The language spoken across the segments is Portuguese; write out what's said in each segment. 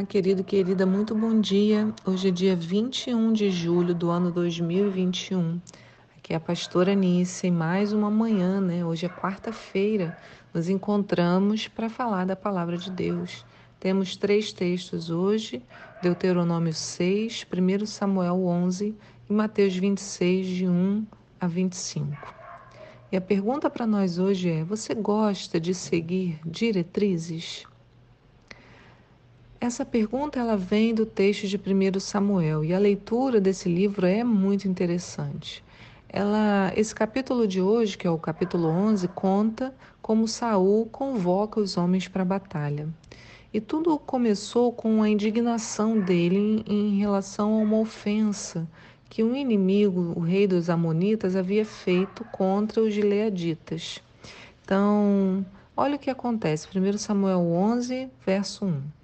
Olá, querido, querida, muito bom dia. Hoje é dia 21 de julho do ano 2021. Aqui é a pastora Nícia e mais uma manhã, né? Hoje é quarta-feira. Nos encontramos para falar da palavra de Deus. Temos três textos hoje: Deuteronômio 6, 1 Samuel 11 e Mateus 26, de 1 a 25. E a pergunta para nós hoje é: você gosta de seguir diretrizes? Essa pergunta ela vem do texto de 1 Samuel e a leitura desse livro é muito interessante. Ela, esse capítulo de hoje, que é o capítulo 11, conta como Saul convoca os homens para a batalha. E tudo começou com a indignação dele em, em relação a uma ofensa que um inimigo, o rei dos Amonitas, havia feito contra os gileaditas. Então, olha o que acontece. 1 Samuel 11, verso 1.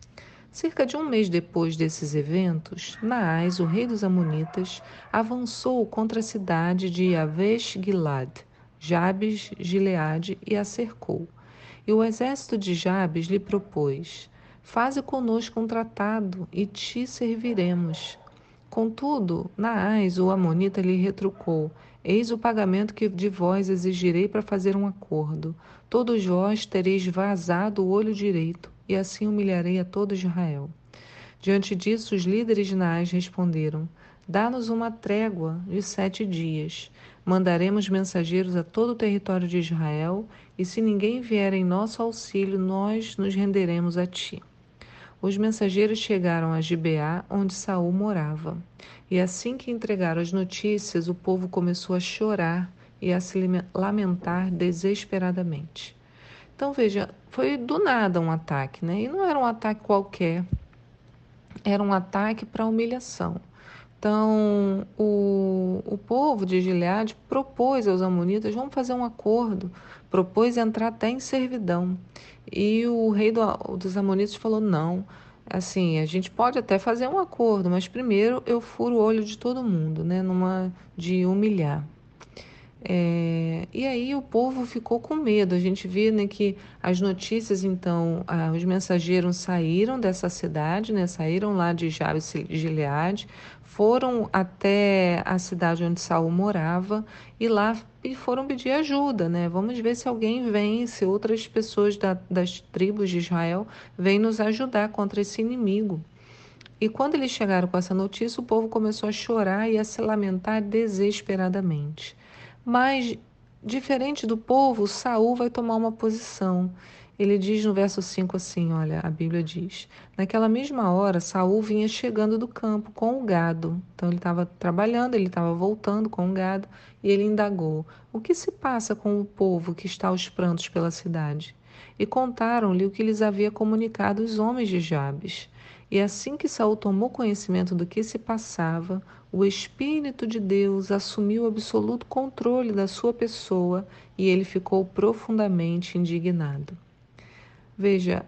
Cerca de um mês depois desses eventos, Naás, o rei dos Amonitas, avançou contra a cidade de Yavesh Gilad, Jabes Gileade, e a cercou. E o exército de Jabes lhe propôs: Faze conosco um tratado e te serviremos. Contudo, Naás, o Amonita, lhe retrucou: Eis o pagamento que de vós exigirei para fazer um acordo. Todos vós tereis vazado o olho direito e assim humilharei a todo Israel. Diante disso, os líderes de Naás responderam: Dá-nos uma trégua de sete dias. Mandaremos mensageiros a todo o território de Israel, e se ninguém vier em nosso auxílio, nós nos renderemos a ti. Os mensageiros chegaram a Gibeá, onde Saul morava. E assim que entregaram as notícias, o povo começou a chorar e a se lamentar desesperadamente. Então veja, foi do nada um ataque, né? E não era um ataque qualquer, era um ataque para humilhação. Então, o, o povo de Gileade propôs aos amonitas, vamos fazer um acordo, propôs entrar até em servidão. E o rei do, dos amonitas falou, não, assim, a gente pode até fazer um acordo, mas primeiro eu furo o olho de todo mundo, né, numa de humilhar. É, e aí o povo ficou com medo. A gente vê né, que as notícias, então, ah, os mensageiros saíram dessa cidade, né, saíram lá de Jabes de Gileade, foram até a cidade onde Saul morava e lá foram pedir ajuda, né? Vamos ver se alguém vem, se outras pessoas da, das tribos de Israel vêm nos ajudar contra esse inimigo. E quando eles chegaram com essa notícia, o povo começou a chorar e a se lamentar desesperadamente. Mas, diferente do povo, Saul vai tomar uma posição. Ele diz no verso 5 assim, olha, a Bíblia diz: Naquela mesma hora, Saul vinha chegando do campo com o gado. Então ele estava trabalhando, ele estava voltando com o gado, e ele indagou: O que se passa com o povo que está aos prantos pela cidade? E contaram-lhe o que lhes havia comunicado os homens de Jabes. E assim que Saul tomou conhecimento do que se passava, o Espírito de Deus assumiu o absoluto controle da sua pessoa e ele ficou profundamente indignado. Veja,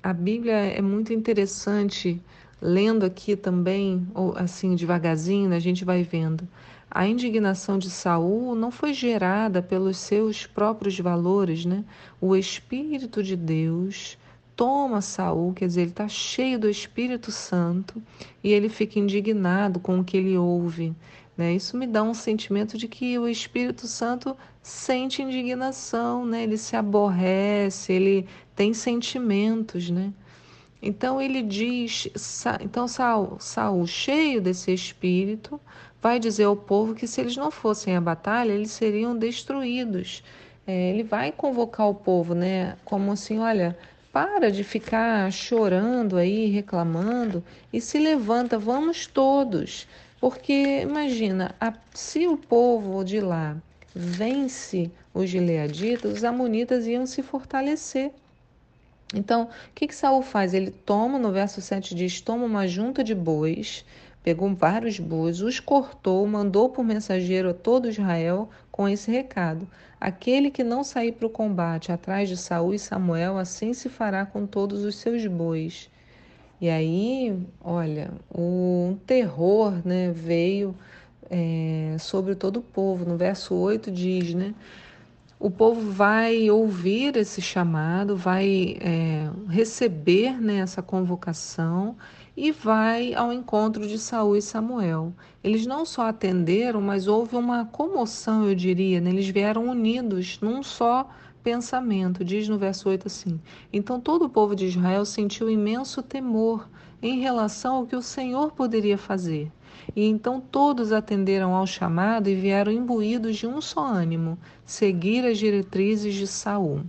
a Bíblia é muito interessante, lendo aqui também, ou assim devagarzinho, a gente vai vendo. A indignação de Saul não foi gerada pelos seus próprios valores, né? O Espírito de Deus toma Saul, quer dizer, ele está cheio do Espírito Santo e ele fica indignado com o que ele ouve. Né? Isso me dá um sentimento de que o Espírito Santo sente indignação, né? ele se aborrece, ele tem sentimentos. Né? Então ele diz, então Saul, Saul, cheio desse espírito, vai dizer ao povo que se eles não fossem à batalha, eles seriam destruídos. É, ele vai convocar o povo, né? Como assim, olha, para de ficar chorando aí, reclamando e se levanta, vamos todos. Porque imagina, a, se o povo de lá vence os gileaditas, os amonitas iam se fortalecer. Então, o que, que Saul faz? Ele toma, no verso 7 diz: toma uma junta de bois, pegou vários bois, os cortou, mandou por mensageiro a todo Israel com esse recado: Aquele que não sair para o combate atrás de Saul e Samuel, assim se fará com todos os seus bois. E aí, olha, um terror né, veio é, sobre todo o povo. No verso 8 diz, né? o povo vai ouvir esse chamado, vai é, receber né, essa convocação e vai ao encontro de Saul e Samuel. Eles não só atenderam, mas houve uma comoção, eu diria, né? eles vieram unidos num só pensamento, diz no verso 8 assim: Então todo o povo de Israel sentiu imenso temor em relação ao que o Senhor poderia fazer. E então todos atenderam ao chamado e vieram imbuídos de um só ânimo, seguir as diretrizes de Saul.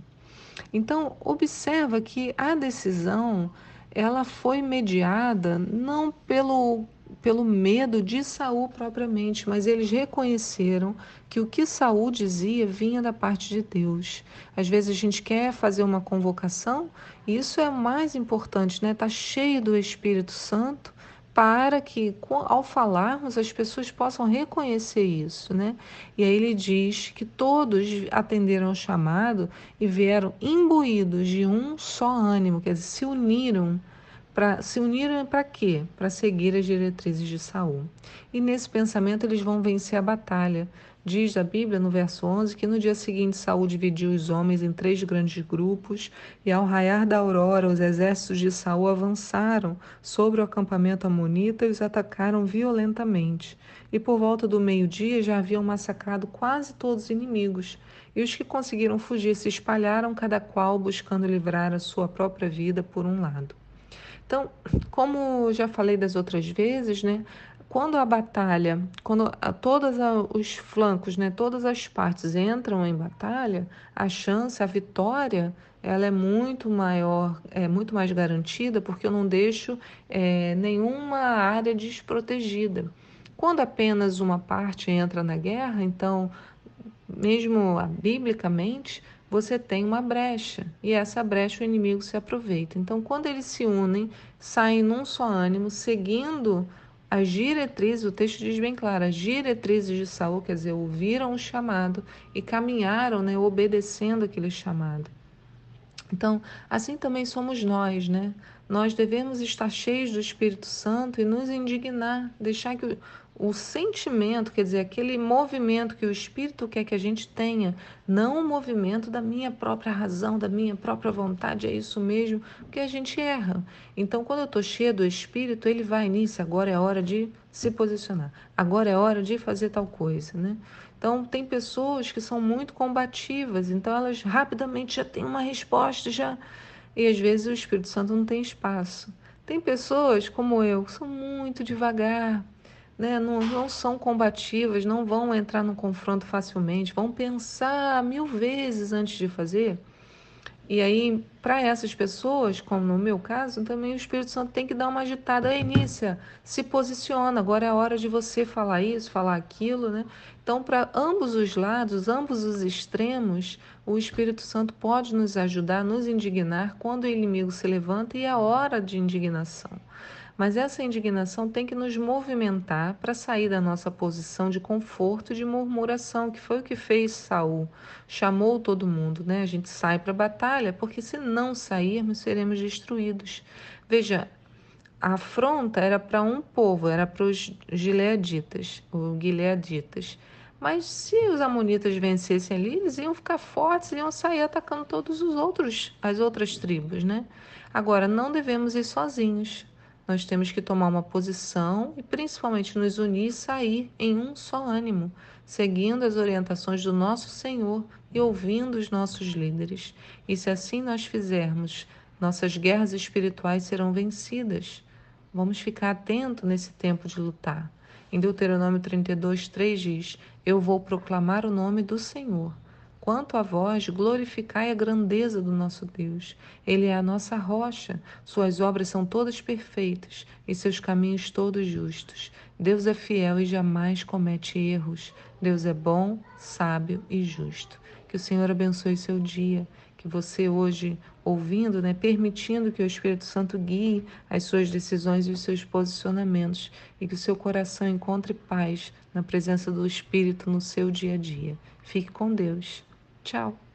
Então, observa que a decisão ela foi mediada não pelo pelo medo de Saul propriamente, mas eles reconheceram que o que Saul dizia vinha da parte de Deus. Às vezes a gente quer fazer uma convocação, e isso é mais importante, né? Tá cheio do Espírito Santo para que ao falarmos as pessoas possam reconhecer isso, né? E aí ele diz que todos atenderam ao chamado e vieram imbuídos de um só ânimo, quer dizer, se uniram para se uniram para quê? Para seguir as diretrizes de Saul. E nesse pensamento eles vão vencer a batalha. Diz a Bíblia no verso 11 que no dia seguinte Saul dividiu os homens em três grandes grupos e ao raiar da aurora os exércitos de Saul avançaram sobre o acampamento amonita e os atacaram violentamente. E por volta do meio-dia já haviam massacrado quase todos os inimigos. E os que conseguiram fugir se espalharam cada qual buscando livrar a sua própria vida por um lado. Então, como já falei das outras vezes, né? Quando a batalha, quando todos os flancos, né, todas as partes entram em batalha, a chance, a vitória, ela é muito maior, é muito mais garantida, porque eu não deixo é, nenhuma área desprotegida. Quando apenas uma parte entra na guerra, então, mesmo biblicamente, você tem uma brecha e essa brecha o inimigo se aproveita. Então, quando eles se unem, saem num só ânimo, seguindo as diretrizes, o texto diz bem claro, as diretrizes de Saul, quer dizer, ouviram o chamado e caminharam, né, obedecendo aquele chamado. Então, assim também somos nós, né? Nós devemos estar cheios do Espírito Santo e nos indignar, deixar que o sentimento, quer dizer, aquele movimento que o Espírito quer que a gente tenha, não o movimento da minha própria razão, da minha própria vontade, é isso mesmo, porque a gente erra. Então, quando eu estou cheia do Espírito, ele vai nisso, agora é hora de se posicionar, agora é hora de fazer tal coisa, né? Então, tem pessoas que são muito combativas, então elas rapidamente já têm uma resposta, já. E às vezes o Espírito Santo não tem espaço. Tem pessoas como eu que são muito devagar, né, não, não são combativas, não vão entrar no confronto facilmente, vão pensar mil vezes antes de fazer. E aí, para essas pessoas, como no meu caso, também o Espírito Santo tem que dar uma agitada. Ei, Nícia, se posiciona, agora é a hora de você falar isso, falar aquilo, né? Então, para ambos os lados, ambos os extremos, o Espírito Santo pode nos ajudar, nos indignar quando o inimigo se levanta e é a hora de indignação. Mas essa indignação tem que nos movimentar para sair da nossa posição de conforto e de murmuração, que foi o que fez Saul. Chamou todo mundo, né? A gente sai para a batalha, porque se não sairmos, seremos destruídos. Veja, a afronta era para um povo, era para os gileaditas, ou gileaditas. Mas se os amonitas vencessem ali, eles iam ficar fortes, iam sair atacando todos os outros, as outras tribos, né? Agora, não devemos ir sozinhos. Nós temos que tomar uma posição e principalmente nos unir e sair em um só ânimo, seguindo as orientações do nosso Senhor e ouvindo os nossos líderes. E se assim nós fizermos, nossas guerras espirituais serão vencidas. Vamos ficar atento nesse tempo de lutar. Em Deuteronômio 32, 3 diz: Eu vou proclamar o nome do Senhor. Quanto a vós, glorificai a grandeza do nosso Deus. Ele é a nossa rocha, suas obras são todas perfeitas e seus caminhos todos justos. Deus é fiel e jamais comete erros. Deus é bom, sábio e justo. Que o Senhor abençoe seu dia, que você hoje, ouvindo, né, permitindo que o Espírito Santo guie as suas decisões e os seus posicionamentos e que o seu coração encontre paz na presença do Espírito no seu dia a dia. Fique com Deus. Tchau.